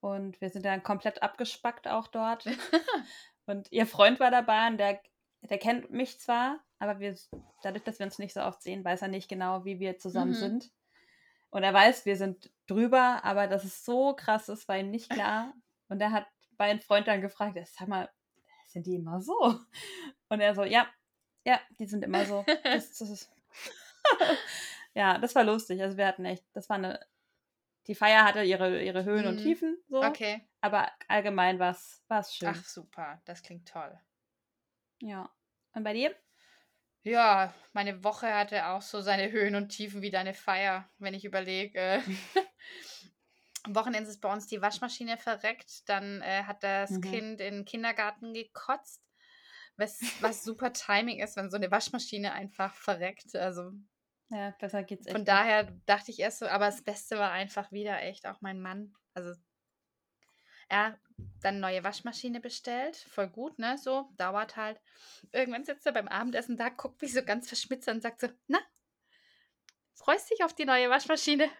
Und wir sind dann komplett abgespackt auch dort. und ihr Freund war dabei und der, der kennt mich zwar, aber wir, dadurch, dass wir uns nicht so oft sehen, weiß er nicht genau, wie wir zusammen Mhm. sind. Und er weiß, wir sind drüber, aber dass es so krass ist, war ihm nicht klar. Und er hat meinen Freund dann gefragt, sag mal, sind die immer so? Und er so, ja, ja, die sind immer so. Das, das ist ja, das war lustig. Also wir hatten echt, das war eine, die Feier hatte ihre, ihre Höhen und Mhm. Tiefen, so. Okay. Aber allgemein war es schön. Ach, super. Das klingt toll. Ja. Und bei dir? Ja, meine Woche hatte auch so seine Höhen und Tiefen wie deine Feier, wenn ich überlege. Äh, am Wochenende ist bei uns die Waschmaschine verreckt. Dann äh, hat das Mhm. Kind in den Kindergarten gekotzt. Was, was super Timing ist, wenn so eine Waschmaschine einfach verreckt. Also Ja, besser geht's echt. von daher dachte ich erst so, aber das Beste war einfach wieder echt auch mein Mann. Also er dann neue Waschmaschine bestellt, voll gut, ne? So, dauert halt. Irgendwann sitzt er beim Abendessen da, guckt mich so ganz verschmitzt an und sagt so, na, freust dich auf die neue Waschmaschine?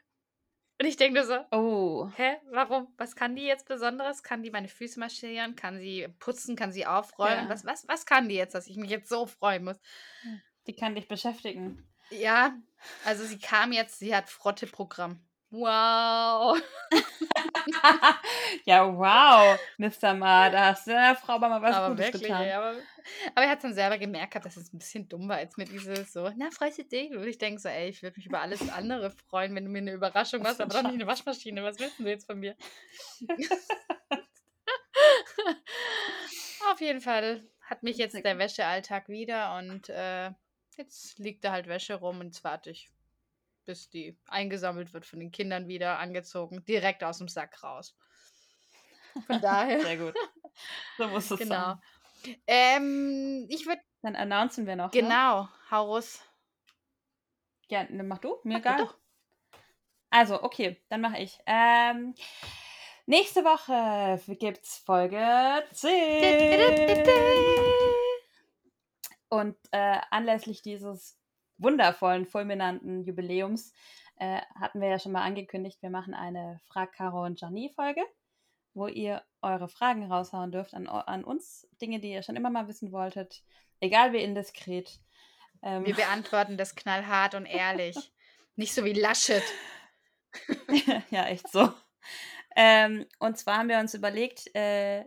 Und ich denke nur so, Oh, hä, warum? Was kann die jetzt Besonderes? Kann die meine Füße marschieren? Kann sie putzen? Kann sie aufräumen? Ja. Was, was, was kann die jetzt, dass ich mich jetzt so freuen muss? die kann dich beschäftigen. Ja, also sie kam jetzt, sie hat Frotte-Programm. Wow. ja, wow, Mr. Ma, da hast du Frau mal was aber Gutes wirklich, getan. ey, aber, aber er hat dann selber gemerkt, dass es ein bisschen dumm war, jetzt mit dieses so, na, freust du dich? Und ich denke so, ey, ich würde mich über alles andere freuen, wenn du mir eine Überraschung machst, aber doch nicht eine Waschmaschine. Was willst du jetzt von mir? Auf jeden Fall hat mich jetzt der Wäschealltag wieder und äh, jetzt liegt da halt Wäsche rum und jetzt warte ich, bis die eingesammelt wird von den Kindern wieder, angezogen, direkt aus dem Sack raus. Von daher, Sehr gut. So muss es genau. sein. Ähm, ich würde, Dann announcen wir noch. Ne? genau, Haus. Ja, ne, mach du, mir egal. doch. Also, okay, dann mache ich. Ähm, nächste Woche gibt's Folge 10. Und äh, anlässlich dieses wundervollen, fulminanten Jubiläums äh, hatten wir ja schon mal angekündigt, wir machen eine Frag Caro und Gianni Folge, wo ihr eure Fragen raushauen dürft an, an uns, Dinge, die ihr schon immer mal wissen wolltet, egal wie indiskret. Ähm, Wir beantworten das knallhart und ehrlich. Nicht so wie Laschet. ja, echt so. Ähm, und zwar haben wir uns überlegt, äh,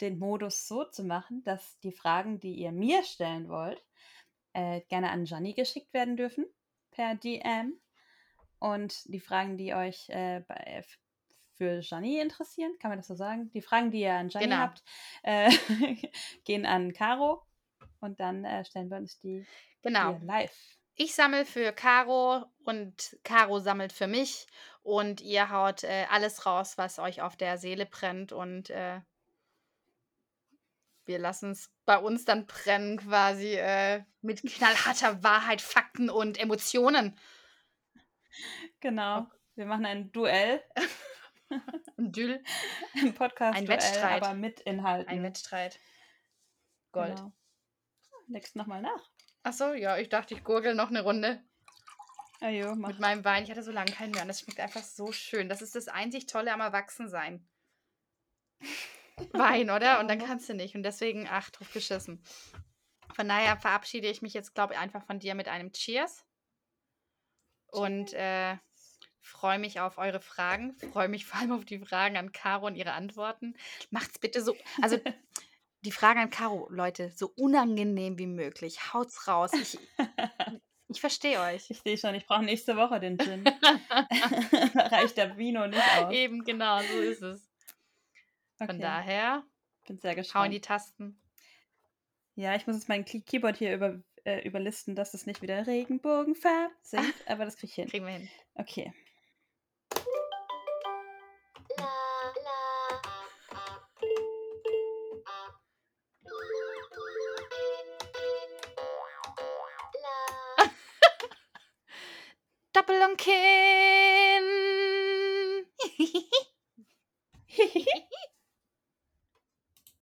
den Modus so zu machen, dass die Fragen, die ihr mir stellen wollt, äh, gerne an Gianni geschickt werden dürfen per DM. Und die Fragen, die euch äh, bei, für Gianni interessieren, kann man das so sagen? Die Fragen, die ihr an Gianni Genau. habt, äh, gehen an Caro. Und dann äh, stellen wir uns die Genau. live. Ich sammle für Caro und Caro sammelt für mich und ihr haut äh, alles raus, was euch auf der Seele brennt und äh, wir lassen es bei uns dann brennen quasi äh, mit knallharter Wahrheit, Fakten und Emotionen. Genau. Wir machen ein Duell Ein Düll, im Podcast, Ein Wettstreit. aber mit Inhalten. ein Wettstreit. Gold. Genau. Legst nochmal nach. Achso, ja, ich dachte, ich gurgel noch eine Runde Ajo, mach. mit meinem Wein. Ich hatte so lange keinen mehr und das schmeckt einfach so schön. Das ist das einzig Tolle am Erwachsensein. Wein, oder? Und dann kannst du nicht. Und deswegen, ach, drauf geschissen. Von daher verabschiede ich mich jetzt, glaube ich, einfach von dir mit einem Cheers. Und äh, freue mich auf eure Fragen. Freue mich vor allem auf die Fragen an Caro und ihre Antworten. Macht's bitte so. Also, die Fragen an Caro, Leute, so unangenehm wie möglich. Haut's raus. Ich, ich verstehe euch. Ich sehe schon, ich brauche nächste Woche den Gin. reicht der Vino nicht aus. Eben, genau, so ist es. Von Okay, daher, bin sehr gespannt. die Tasten. Ja, ich muss jetzt mein Key- Keyboard hier über, äh, überlisten, dass es nicht wieder Regenbogenfarb singt, aber das kriege ich hin. Kriegen wir hin. Okay.